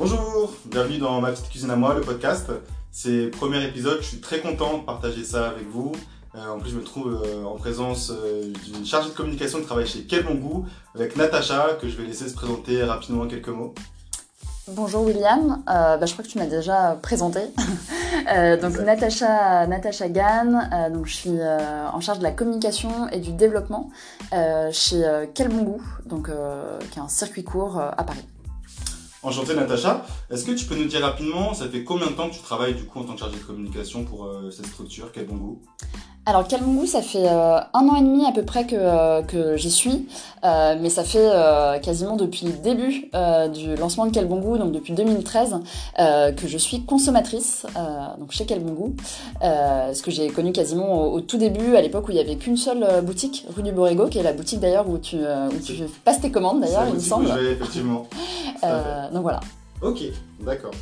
Bonjour, bienvenue dans Ma petite cuisine à moi, le podcast. C'est le premier épisode, je suis très content de partager ça avec vous. Euh, en plus, je me trouve euh, en présence euh, d'une chargée de communication de travail chez Quel Bon Goût avec Natacha, que je vais laisser se présenter rapidement en quelques mots. Bonjour William, bah, je crois que tu m'as déjà présenté. donc Natacha, Natacha Gann, donc je suis en charge de la communication et du développement chez Quel Bon Goût, donc, qui est un circuit court à Paris. Enchanté Natacha, est-ce que tu peux nous dire rapidement, ça fait combien de temps que tu travailles du coup en tant que chargée de communication pour cette structure Quel Bon Goût alors Kalmungu, ça fait euh, un an et demi à peu près que, euh, que j'y suis, euh, mais ça fait quasiment depuis le début du lancement de Kalbongu, donc depuis 2013, que je suis consommatrice donc chez Kalbongu, ce que j'ai connu quasiment au, tout début, à l'époque où il n'y avait qu'une seule boutique, rue du Borrego, qui est la boutique d'ailleurs où tu, où tu passes tes commandes d'ailleurs, il me semble. effectivement. donc voilà. Ok, d'accord.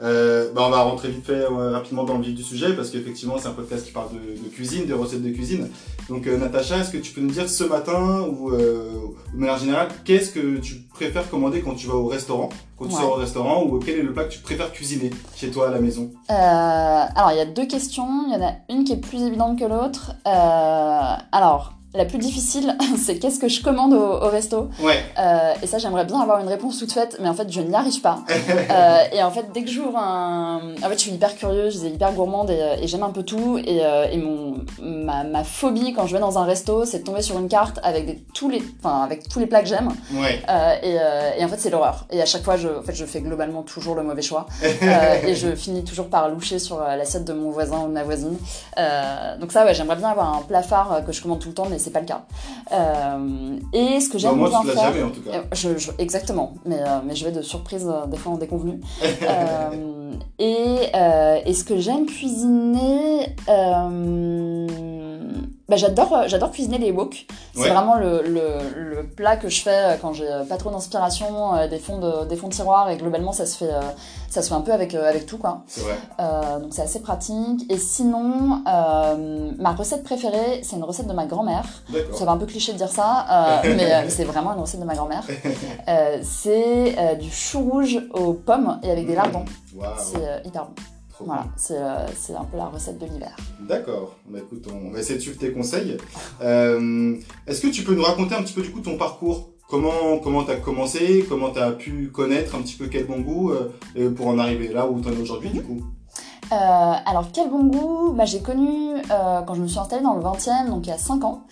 Euh, bah on va rentrer vite fait euh, rapidement dans le vif du sujet parce qu'effectivement c'est un podcast qui parle de, cuisine, de recettes de cuisine. Donc euh, Natacha, est-ce que tu peux nous dire ce matin ou de manière générale, qu'est-ce que tu préfères commander quand tu vas au restaurant, quand tu sors au restaurant ou quel est le plat que tu préfères cuisiner chez toi à la maison? Alors il y a deux questions, il y en a une qui est plus évidente que l'autre. alors la plus difficile, c'est qu'est-ce que je commande au, resto. Ouais. Euh, et ça, j'aimerais bien avoir une réponse toute faite, mais en fait, je n'y arrive pas. euh, et en fait, dès que j'ouvre un. En fait, je suis hyper curieuse, je suis hyper gourmande et, et j'aime un peu tout. Et, euh, et mon, ma, ma, phobie quand je vais dans un resto, c'est de tomber sur une carte avec, des, tous, les, avec tous les plats que j'aime. Ouais. Euh, et, euh, et, en fait, c'est l'horreur. Et à chaque fois, je, en fait, je fais globalement toujours le mauvais choix. et je finis toujours par loucher sur l'assiette de mon voisin ou de ma voisine. donc, ça, ouais, j'aimerais bien avoir un plat phare que je commande tout le temps, mais c'est pas le cas. Euh, et ce que j'aime bien faire, jamais, en tout cas. Je, je, exactement, mais, euh, mais je vais de surprise euh, des fois en déconvenu. et, et ce que j'aime cuisiner, bah, j'adore, j'adore cuisiner les wok. C'est vraiment le, le, le, plat que je fais quand j'ai pas trop d'inspiration, des fonds de, des fonds de tiroir et globalement ça se fait, ça se fait un peu avec, avec tout quoi. Vrai. donc c'est assez pratique. Et sinon, ma recette préférée, c'est une recette de ma grand-mère. Ça va un peu cliché de dire ça, euh, mais euh, c'est vraiment une recette de ma grand-mère. Euh, c'est du chou rouge aux pommes et avec des lardons. C'est hyper bon. Voilà, c'est un peu la recette de l'hiver. D'accord. Bah, écoute, on va essayer de suivre tes conseils. Est-ce que tu peux nous raconter un petit peu du coup ton parcours? Comment comment t'as commencé? Comment t'as pu connaître un petit peu quel bon goût pour en arriver là où t'en es aujourd'hui du coup? Alors, quel bon goût bah, J'ai connu quand je me suis installée dans le 20e, donc il y a 5 ans.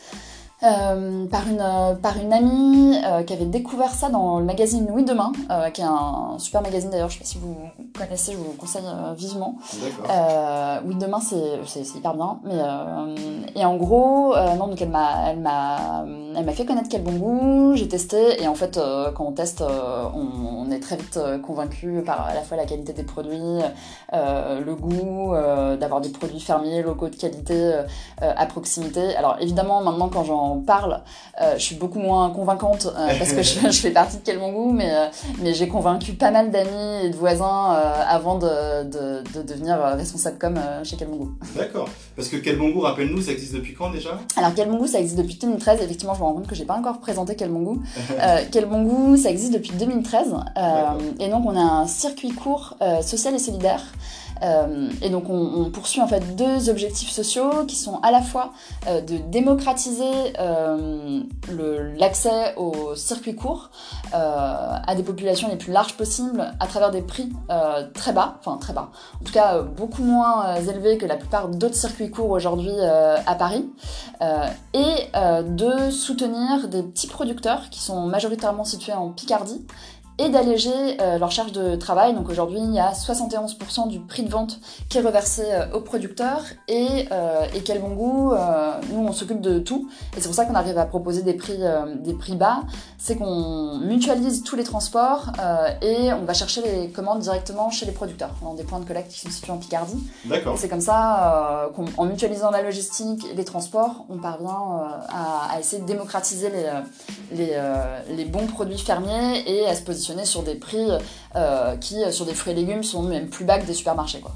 Euh, par, une, euh, par une amie euh, qui avait découvert ça dans le magazine Oui Demain, qui est un super magazine d'ailleurs, je sais pas si vous connaissez, je vous le conseille vivement. oui Demain, c'est hyper bien. Mais, et en gros, non, donc elle m'a fait connaître quel bon goût, j'ai testé, et en fait, quand on teste, on, on, est très vite convaincu par à la fois la qualité des produits, le goût, d'avoir des produits fermiers, locaux de qualité à proximité. Alors évidemment, maintenant, quand j'en parle, euh, je suis beaucoup moins convaincante euh, parce que je, fais partie de Goût, mais, euh, mais j'ai convaincu pas mal d'amis et de voisins avant de, de, devenir responsable com chez Goût. D'accord. Parce que Goût, rappelle-nous, ça existe depuis quand déjà? Alors Goût, ça existe depuis 2013. Effectivement, je me rends compte que j'ai pas encore présenté Bon Goût, ça existe depuis 2013. et donc on a un circuit court social et solidaire. Euh, et donc on, poursuit en fait deux objectifs sociaux qui sont à la fois euh, de démocratiser euh, l'accès au circuit court à des populations les plus larges possibles à travers des prix très bas, enfin très bas, en tout cas beaucoup moins élevés que la plupart d'autres circuits courts aujourd'hui à Paris, et de soutenir des petits producteurs qui sont majoritairement situés en Picardie et d'alléger euh, leur charge de travail. Donc aujourd'hui, il y a 71% du prix de vente qui est reversé euh, aux producteurs et, euh, et quel bon goût, nous on s'occupe de tout et c'est pour ça qu'on arrive à proposer des prix, des prix bas, c'est qu'on mutualise tous les transports et on va chercher les commandes directement chez les producteurs dans des points de collecte qui sont situés en Picardie. D'accord. C'est comme ça qu'en mutualisant la logistique et les transports, on parvient à, à, essayer de démocratiser les, les, les bons produits fermiers et à se positionner sur des prix euh, qui, euh, sur des fruits et légumes, sont même plus bas que des supermarchés. Quoi.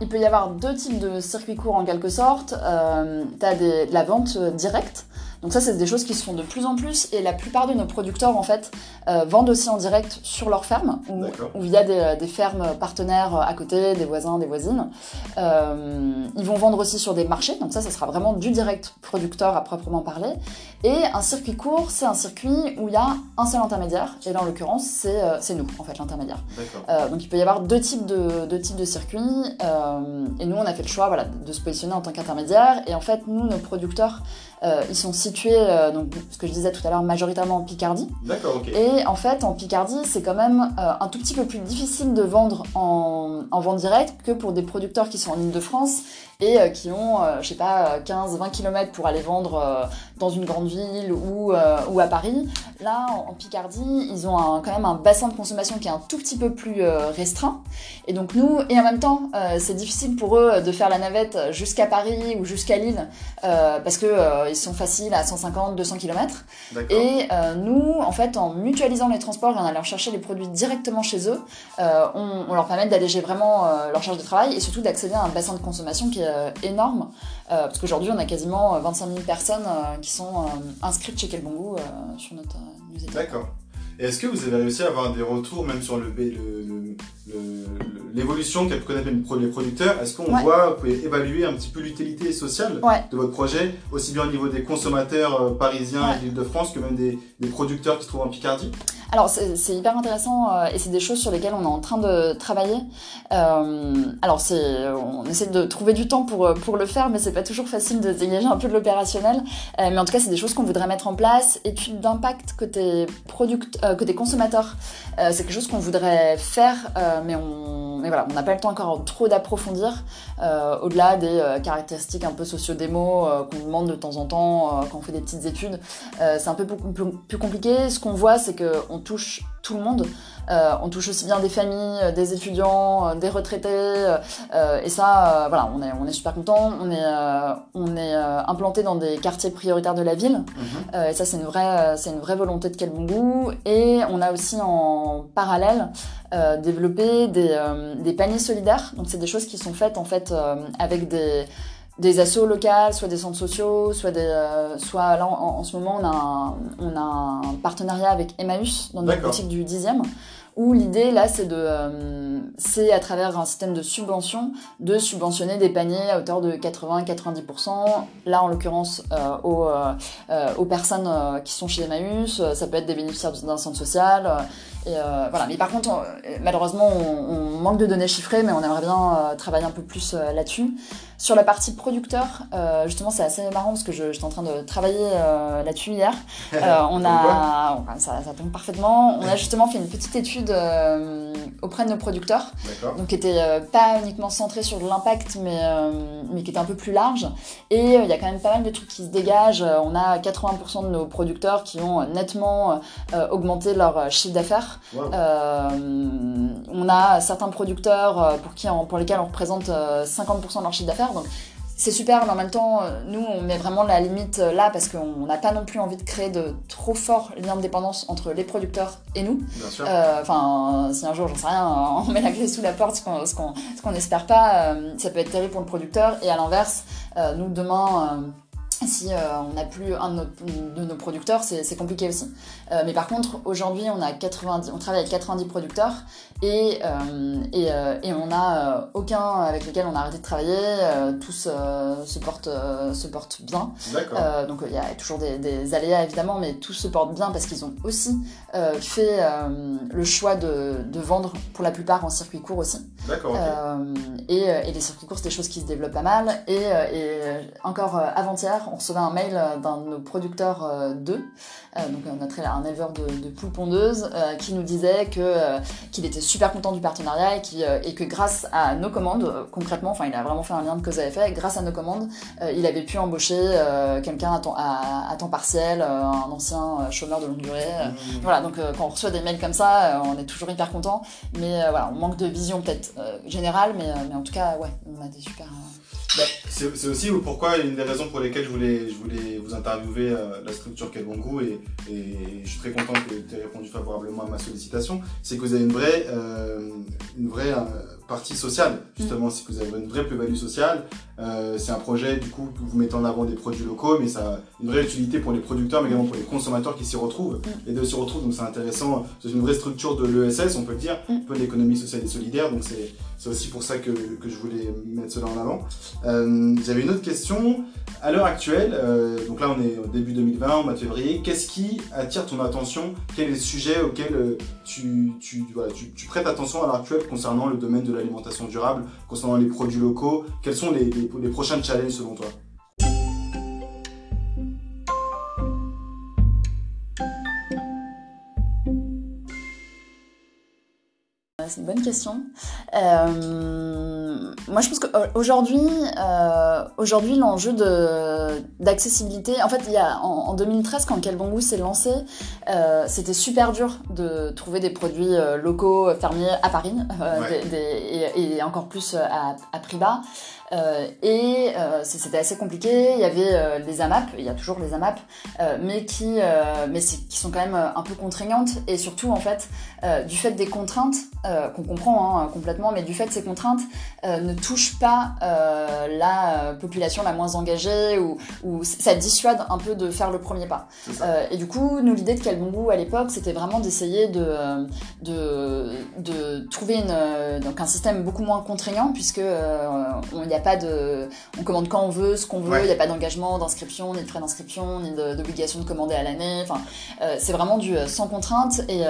Il peut y avoir deux types de circuits courts en quelque sorte. Euh, tu as de la vente directe, Donc ça, c'est des choses qui se font de plus en plus et la plupart de nos producteurs, en fait, euh, vendent aussi en direct sur leur ferme ou, ou via des, des fermes partenaires à côté, des voisins, des voisines. Euh, ils vont vendre aussi sur des marchés, donc ça, ça sera vraiment du direct producteur à proprement parler. Et un circuit court, c'est un circuit où il y a un seul intermédiaire, et là, en l'occurrence, c'est euh, nous, en fait, l'intermédiaire. Euh, donc il peut y avoir deux types de, deux types de circuits, euh, et nous, on a fait le choix voilà, de se positionner en tant qu'intermédiaire, et en fait, nous, nos producteurs, euh, ils sont situés, euh, donc, ce que je disais tout à l'heure, majoritairement en Picardie. D'accord, ok. Et en fait, en Picardie, c'est quand même euh, un tout petit peu plus difficile de vendre en, en vente directe que pour des producteurs qui sont en Ile-de-France et qui ont, je sais pas, 15-20 km pour aller vendre dans une grande ville ou, euh, ou à Paris. Là, en, en Picardie, ils ont un- quand même un bassin de consommation qui est un tout petit peu plus euh, restreint. Et donc nous, et en même temps, euh, c'est difficile pour eux de faire la navette jusqu'à Paris ou jusqu'à Lille parce que ils sont faciles à 150-200 km. D'accord. Et nous, en fait, en mutualisant les transports et en allant chercher les produits directement chez eux, on, on leur permet d'alléger vraiment leur charge de travail et surtout d'accéder à un bassin de consommation qui est énorme. Euh, parce qu'aujourd'hui, on a quasiment euh, 25 000 personnes euh, qui sont euh, inscrites chez Kelbongo euh, sur notre euh, newsletter. D'accord. Et est-ce que vous avez réussi à avoir des retours même sur le, l'évolution qu'elles connaissent même les producteurs? Est-ce qu'on Ouais. voit, vous pouvez évaluer un petit peu l'utilité sociale Ouais. de votre projet, aussi bien au niveau des consommateurs euh, parisiens Ouais. et d'Île-de-France que même des, des producteurs qui se trouvent en Picardie? Alors c'est hyper intéressant euh, et c'est des choses sur lesquelles on est en train de travailler. Euh, alors c'est, on essaie de trouver du temps pour, euh, pour le faire, mais c'est pas toujours facile de dégager un peu de l'opérationnel. Euh, mais en tout cas, c'est des choses qu'on voudrait mettre en place. Études d'impact côté product, côté consommateur, c'est quelque chose qu'on voudrait faire, mais on, mais voilà, on n'a pas le temps encore trop d'approfondir. Euh, au-delà des euh, caractéristiques un peu socio-démo euh, qu'on demande de temps en temps euh, quand on fait des petites études, c'est un peu plus, plus- plus compliqué. Ce qu'on voit, c'est qu'on touche tout le monde. Euh, on touche aussi bien des familles, euh, des étudiants, euh, des retraités. euh, et ça, euh, voilà, on est, on est super content. On est, on est implanté dans des quartiers prioritaires de la ville. Euh, et ça, c'est une vraie, c'est une vraie volonté de. Et on a aussi en parallèle développé des, des paniers solidaires. Donc, c'est des choses qui sont faites en fait avec des des assos locales, soit des centres sociaux, soit des, euh, soit là en, en ce moment on a un, on a un partenariat avec Emmaüs dans notre boutique du 10e où l'idée là c'est de euh, c'est à travers un système de subvention de subventionner des paniers à hauteur de 80-90% là en l'occurrence euh, aux, euh, euh, aux personnes euh, qui sont chez Emmaüs ça peut être des bénéficiaires d'un centre social euh, et euh, voilà. Mais par contre on- malheureusement on, on manque de données chiffrées mais on aimerait bien euh, travailler un peu plus euh, là-dessus sur la partie producteur, euh, justement, c'est assez marrant parce que je- j'étais en train de travailler euh, là-dessus hier. Euh, on a, enfin, ça, ça tombe parfaitement. On a justement fait une petite étude auprès de nos producteurs, D'accord. donc qui était pas uniquement centrée sur l'impact, mais mais qui était un peu plus large. Et il y a quand même pas mal de trucs qui se dégagent. On a 80% de nos producteurs qui ont nettement augmenté leur chiffre d'affaires. Wow. On a certains producteurs pour, qui pour lesquels on représente euh, 50% de leur chiffre d'affaires. Donc c'est super, mais en même temps, euh, nous, on met vraiment la limite euh, là parce qu'on n'a pas non plus envie de créer de trop forts liens de dépendance entre les producteurs et nous. Bien sûr. Euh, Enfin, si un jour, j'en sais rien, on met la clé sous la porte, ce qu'on qu'on n'espère pas, euh, ça peut être terrible pour le producteur. Et à l'inverse, euh, nous, demain, si euh, on n'a plus un de nos, de nos producteurs, c'est compliqué aussi. Euh, mais par contre, aujourd'hui, on a 90, on travaille avec 90 producteurs et, euh, et, et on n'a aucun avec lequel on a arrêté de travailler. tous se, portent, se portent bien. Donc il y a toujours des, des aléas évidemment, mais tous se portent bien parce qu'ils ont aussi fait le choix de, de vendre pour la plupart en circuit court aussi. D'accord, et, et les circuits courts, c'est des choses qui se développent pas mal. Et, et encore avant-hier, on recevait un mail euh, d'un de nos producteurs euh, d'œufs, euh, donc notre un éleveur de, de poules pondeuses, qui nous disait que qu'il était super content du partenariat et, qui, et que grâce à nos commandes, concrètement, enfin il a vraiment fait un lien de cause à effet, grâce à nos commandes, il avait pu embaucher quelqu'un à, temps- à, à temps partiel, un ancien chômeur de longue durée. Mmh. voilà, donc quand on reçoit des mails comme ça, on est toujours hyper content. Mais voilà, on manque de vision peut-être générale, mais, mais en tout cas, ouais, on a des super. Bah, c'est aussi pourquoi une des raisons pour lesquelles je voulais, je voulais vous interviewer euh, la structure et, et je suis très content que tu aies répondu favorablement à ma sollicitation. C'est que vous avez une vraie, euh, une vraie euh, partie sociale, justement, si vous avez une vraie plus-value sociale. Euh, c'est un projet, du coup, que vous mettez en avant des produits locaux, mais ça a une vraie utilité pour les producteurs, mais également pour les consommateurs qui s'y retrouvent. Mm. Et de s'y retrouvent, donc c'est intéressant. C'est une vraie structure de l'ESS, on peut le dire, Mm. un peu l'économie sociale et solidaire, donc c'est aussi pour ça que, que je voulais mettre cela en avant. Euh, J'avais une autre question. À l'heure actuelle, euh, donc là on est au début 2020, au mois de février, qu'est-ce qui attire ton attention? Quels sont les sujets auxquels euh, tu, tu, voilà, tu, tu prêtes attention à l'heure actuelle concernant le domaine de l'alimentation durable, concernant les produits locaux Quels sont les, prochains challenges selon toi? C'est une bonne question. Euh, moi, je pense qu'aujourd'hui, euh, aujourd'hui, l'enjeu de d'accessibilité, en fait, il y a en, en 2013, quand Quel Bon Goût s'est lancé, euh, c'était super dur de trouver des produits euh, locaux fermiers à Paris, euh, Ouais. des- des- et, et encore plus euh, à, à prix bas. Euh, et euh, c'était assez compliqué. Il y avait euh, les AMAP, il y a toujours les AMAP, euh, mais qui, euh, mais qui sont quand même euh, un peu contraignantes et surtout en fait euh, du fait des contraintes euh, qu'on comprend hein, complètement, mais du fait de ces contraintes euh, ne touchent pas euh, la euh, population la moins engagée ou, ça dissuade un peu de faire le premier pas. Et du coup, nous l'idée de Quel Bon Goût à l'époque, c'était vraiment d'essayer de, de, de trouver une, donc un système beaucoup moins contraignant puisque on- n'y a pas de, on commande quand on veut, ce qu'on veut, il Ouais. n'y a pas d'engagement, d'inscription, ni de frais d'inscription, ni d'obligation de commander à l'année. Enfin, c'est vraiment du sans contrainte et,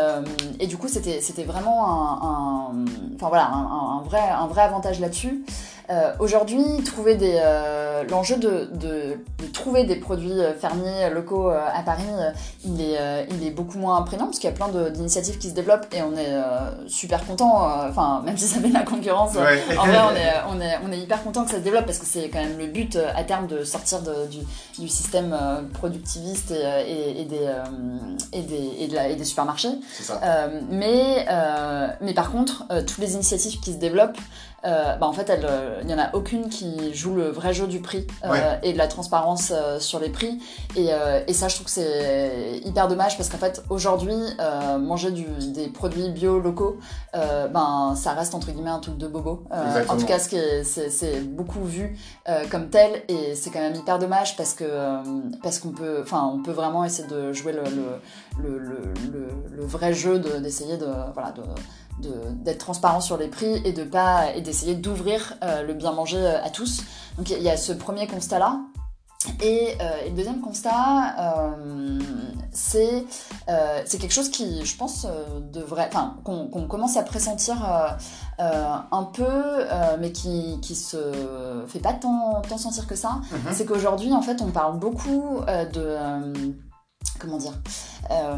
et du coup c'était vraiment un, un- enfin voilà un vrai un vrai avantage là-dessus. Euh, Aujourd'hui, trouver des euh, l'enjeu de, de, de trouver des produits euh, fermiers locaux à Paris, il est il est beaucoup moins prégnant parce qu'il y a plein d'initiatives qui se développent et on est super content. Enfin même si ça fait de la concurrence, Ouais. en vrai, on est, on, est, on est hyper content que ça se développe parce que c'est quand même le but à terme de sortir de- du, du système productiviste et, et, et des, et, des, et, de la- et des supermarchés. Ça. Mais, mais par contre, toutes les initiatives qui se développent, bah en fait, euh, il n'y en a aucune qui joue le vrai jeu du prix euh, Ouais. et de la transparence euh, sur les prix. Et, euh, et ça, je trouve que c'est hyper dommage parce qu'en fait, aujourd'hui, euh, manger du, des produits bio locaux, euh, ben, ça reste entre guillemets un truc de bobo. Euh, en tout cas, ce qui est- c'est c'est beaucoup vu euh, comme tel et c'est quand même hyper dommage parce que euh, parce qu'on peut, enfin, on peut vraiment essayer de jouer le, le, le, le, vrai jeu de- d'essayer de, voilà de- d'être transparent sur les prix et de pas et d'essayer d'ouvrir euh, le bien manger euh, à tous. Donc il y, a- ce premier constat là. Et, euh, et le deuxième constat, euh, c'est quelque chose qui, je pense, devrait, enfin, qu'on commence à pressentir un peu, mais qui qui se fait pas tant, tant sentir que ça. Mhm. C'est qu'aujourd'hui, en fait, on parle beaucoup de comment dire euh,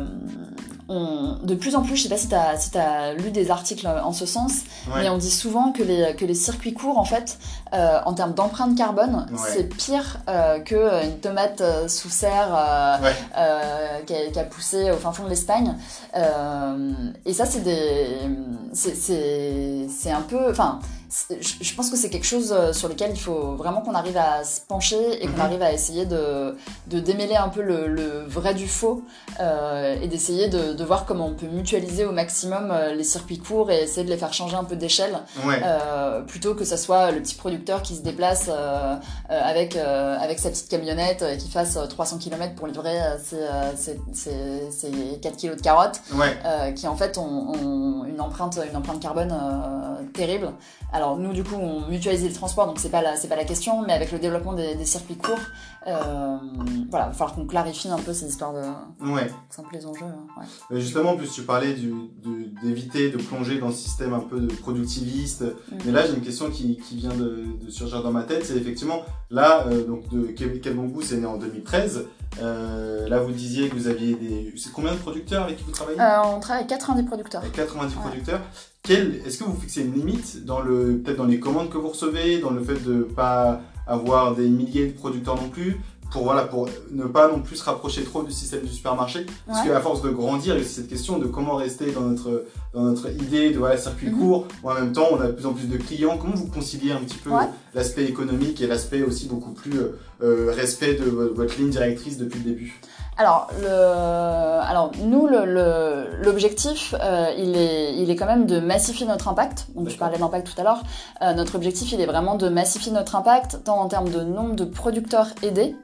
on- de plus en plus, je sais pas si tu as, si as lu des articles en ce sens, Ouais. mais on dit souvent que les, que les circuits courts, en fait, euh, en termes d'empreinte carbone, Ouais. c'est pire euh, qu'une tomate sous serre Ouais. qui, a, poussé au fin fond de l'Espagne. Et ça, c'est des. c'est- un peu. Enfin, je pense que c'est quelque chose euh, sur lequel il faut vraiment qu'on arrive à se pencher et qu'on Mhm. arrive à essayer de, de démêler un peu le, le vrai du faux euh, et d'essayer de, de voir comment on peut mutualiser au maximum euh, les circuits courts et essayer de les faire changer un peu d'échelle Ouais. euh, plutôt que ça soit le petit producteur qui se déplace euh, avec, avec sa petite camionnette et qui fasse euh, 300 km pour livrer ses, ses, ses- ses 4 kilos de carottes Ouais. qui en fait ont, ont une empreinte une empreinte carbone terrible. Alors nous du coup on mutualise le transport donc c'est pas la c'est pas la question mais avec le développement des, des circuits courts euh, voilà il va falloir qu'on clarifie un peu ces histoires de Ouais. simples les enjeux. hein, ouais. Mais justement, en plus, tu parlais de- d'éviter de, plonger dans ce système un peu de productiviste. Mais là, j'ai une question qui, qui vient de, de surgir dans ma tête. C'est effectivement, là, euh, donc, de Quel, Bon Goût, c'est né en 2013. Euh, là, vous disiez que vous aviez des. C'est combien de producteurs avec qui vous travaillez? Euh, on travaille avec 90 producteurs. Avec 90 Ouais. producteurs. Est-ce que vous fixez une limite dans le, peut-être dans les commandes que vous recevez, dans le fait de pas avoir des milliers de producteurs non plus, pour voilà, pour ne pas non plus se rapprocher trop du système du supermarché, parce Ouais. qu'à force de grandir, il y a aussi cette question de comment rester dans notre dans notre idée de voilà, circuit Mhm. court, ou en même temps, on a de plus en plus de clients. Comment vous conciliez un petit peu Ouais. l'aspect économique et l'aspect aussi beaucoup plus euh, euh, respect de vo- votre ligne directrice depuis le début? Alors, le... Alors nous, le- le- l'objectif, euh, il, est, il est quand même de massifier notre impact. Donc, je parlais d'impact tout à l'heure. Euh, notre objectif, il est vraiment de massifier notre impact, tant en termes de nombre de producteurs aidés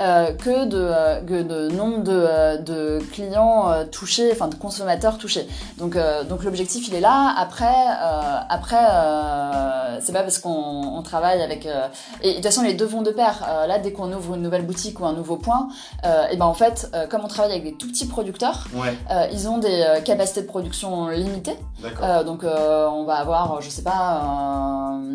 euh, que, de, euh, que de nombre de, euh, de clients euh, touchés, enfin de consommateurs touchés. Donc, euh, donc l'objectif, il est là. Après, euh, après euh, c'est pas parce qu'on on travaille avec... euh, et de toute façon, les deux vont de pair. Euh, là, dès qu'on ouvre une nouvelle boutique ou un nouveau point, euh, et ben en fait, euh, comme on travaille avec des tout petits producteurs, Ouais, euh, ils ont des euh, capacités de production limitées. donc on va avoir, je sais pas,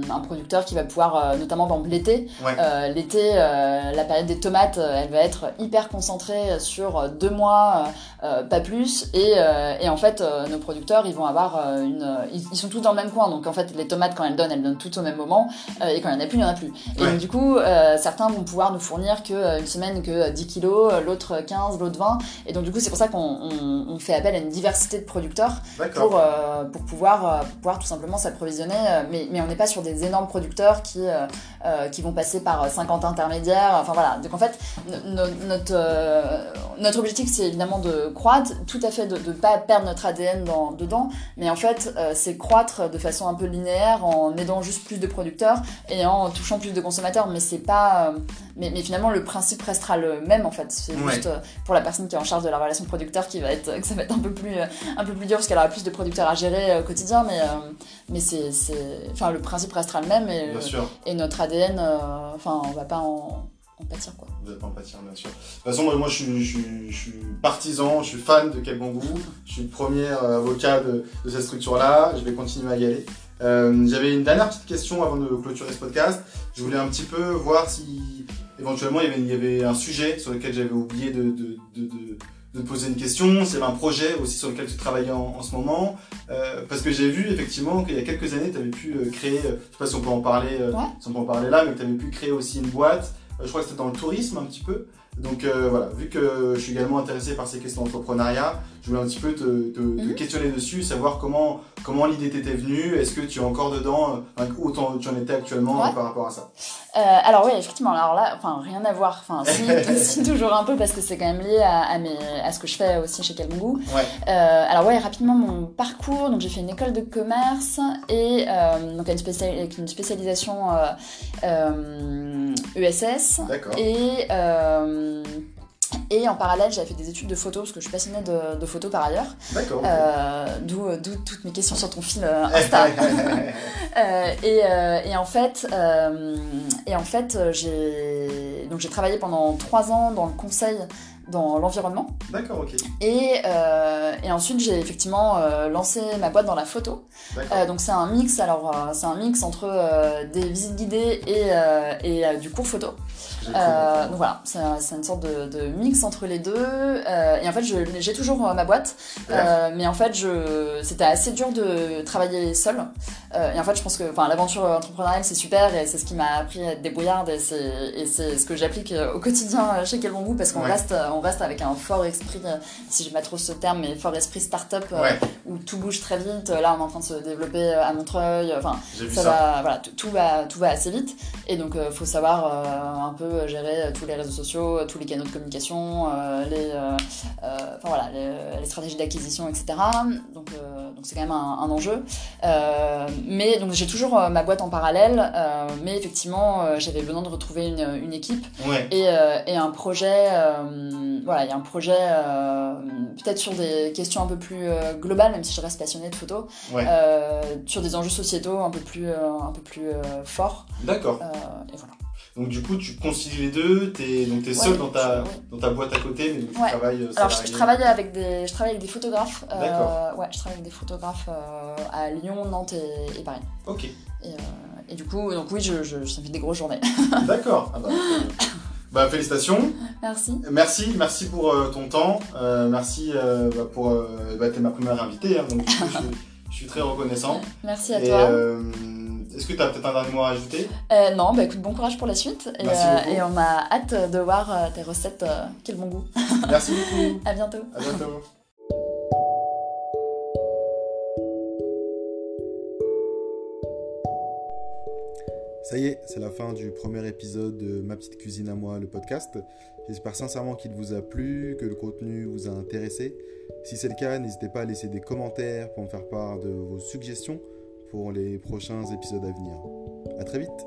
un, producteur qui va pouvoir, notamment par exemple l'été, Ouais. l'été, la période des tomates, elle va être hyper concentrée sur deux mois, pas plus. Et, et en fait, nos producteurs, ils vont avoir une, ils, ils sont tous dans le même coin. Donc en fait, les tomates quand elles donnent, elles donnent toutes au même moment. et quand il n'y en a plus, il n'y en a plus. Et Ouais. donc, du coup, certains vont pouvoir nous fournir que une semaine que euh, 10 kilos, l'autre 15, l'autre 20. Et donc du coup, c'est pour ça qu'on on, on fait appel à une diversité de producteurs pour, euh, pour, pouvoir, euh, pour pouvoir tout simplement s'approvisionner. euh, mais, mais on n'est pas sur des énormes producteurs qui, euh, qui vont passer par euh, 50 intermédiaires. Enfin voilà. Donc en fait, no- no- notre, euh, notre objectif, c'est évidemment de croître, tout à fait de ne pas perdre notre ADN dans, dedans. Mais en fait, c'est croître de façon un peu linéaire en aidant juste plus de producteurs et en touchant plus de consommateurs. Mais c'est pas. mais, mais finalement, le principe restera le même en fait. C'est Ouais. juste euh, pour la personne qui est en charge de la relation producteur qui va être, que ça va être un peu plus, euh, un peu plus dur parce qu'elle aura plus de producteurs à gérer euh, au quotidien. Mais, euh, mais c'est, enfin, le principe restera le même et, Bien sûr. et notre ADN, enfin, on va pas en, en pâtir quoi. Vous êtes pas en pâtir, bien sûr. De toute façon, moi, moi, je, suis, je, suis, je suis partisan, je suis fan de goût. Je suis le premier avocat de, de cette structure-là. Je vais continuer à y aller. Euh, J'avais une dernière petite question avant de clôturer ce podcast. Je voulais un petit peu voir si éventuellement il y avait, il y avait un sujet sur lequel j'avais oublié de, de, de, de, de poser une question. C'est un projet aussi sur lequel tu travailles en, en ce moment. Euh, parce que j'ai vu effectivement qu'il y a quelques années, tu avais pu euh, créer, euh, je sais pas si on peut en parler, euh, Ouais. si on peut en parler là, mais tu avais pu créer aussi une boîte. Euh, je crois que c'était dans le tourisme un petit peu. Donc euh, voilà, vu que je suis également intéressé par ces questions d'entrepreneuriat, je voulais un petit peu te, te- te Mhm. questionner dessus, savoir comment, comment l'idée t'était venue, est-ce que tu es encore dedans, euh, enfin, où tu en étais actuellement Ouais. par rapport à ça? Euh, alors oui, effectivement, alors là, enfin rien à voir, enfin si, si, toujours un peu parce que c'est quand même lié à, à, mes, à ce que je fais aussi chez. Ouais. Euh, alors ouais, rapidement mon parcours, donc j'ai fait une école de commerce et donc une, spécial- avec une spécialisation ESS D'accord. et euh, et en parallèle j'avais fait des études de photo parce que je suis passionnée de, de photo par ailleurs, D'accord. ok. euh, d'où d'où toutes mes questions sur ton fil euh, Insta. Euh, et, euh, et en fait, euh, et en fait, euh, j'ai donc j'ai travaillé pendant trois ans dans le conseil dans l'environnement D'accord, ok. et, euh, et ensuite j'ai effectivement euh, lancé ma boîte dans la photo. D'accord. Euh, donc c'est un mix. Alors euh, c'est un mix entre des visites guidées et, et du cours photo. Donc voilà, c'est un- c'est une sorte de, de mix entre les deux. Et en fait, j'ai toujours ma boîte, euh, mais en fait, je, c'était assez dur de travailler seul. Euh, et en fait, je pense que, l'aventure entrepreneuriale, c'est super et c'est ce qui m'a appris à être débrouillarde et c'est, et c'est ce que j'applique au quotidien chez Quel Bon Goût parce qu'on Ouais. reste, on reste avec un fort esprit, euh, si j'aime pas trop ce terme, mais fort esprit start-up euh, Ouais, où tout bouge très vite. Là, on est en train de se développer euh, à Montreuil. Enfin, j'ai vu ça, ça. va, voilà, tout, va, tout va assez vite. Et donc, il faut savoir euh, un peu gérer euh, tous les réseaux sociaux, euh, tous les canaux de communication, euh, les, euh, euh, enfin, voilà, les, les stratégies d'acquisition, etc. Donc, euh, donc c'est quand même un, un enjeu. Euh, mais donc, j'ai toujours euh, ma boîte en parallèle, euh, mais effectivement, euh, j'avais besoin de retrouver une, une équipe Ouais, et, euh, et un projet. euh, voilà, il y a un projet euh, peut-être sur des questions un peu plus euh, globales, même si je reste passionnée de photo, ouais. euh, sur des enjeux sociétaux un peu plus, un peu plus forts. D'accord. Et voilà. Donc du coup, tu concilies les deux, t'es donc t'es seul dans ta je- ouais. dans ta boîte à côté, mais donc tu Ouais. travailles. Alors je, je travaille avec des, je travaille avec des photographes. euh, D'accord. ouais, je travaille avec des photographes euh, à Lyon, Nantes et, et Paris. Ok. Et, euh, et du coup, donc oui, je, je, ça fait des grosses journées. D'accord. Ah bah. Bah, félicitations. Merci. Merci, merci pour euh, ton temps. Euh, merci euh, bah, pour. Bah, t'es ma première invitée, hein, donc du coup, je, suis- je suis très reconnaissant. Merci à Et toi. est-ce que tu as peut-être un dernier mot à ajouter Euh, non, bah écoute, bon courage pour la suite. Et, Merci euh, et on a hâte de voir tes recettes. euh, quel bon goût. Merci beaucoup. À bientôt. À bientôt. Ça y est, c'est la fin du premier épisode de Ma petite cuisine à moi, le podcast. J'espère sincèrement qu'il vous a plu, que le contenu vous a intéressé. Si c'est le cas, n'hésitez pas à laisser des commentaires pour me faire part de vos suggestions pour les prochains épisodes à venir. A très vite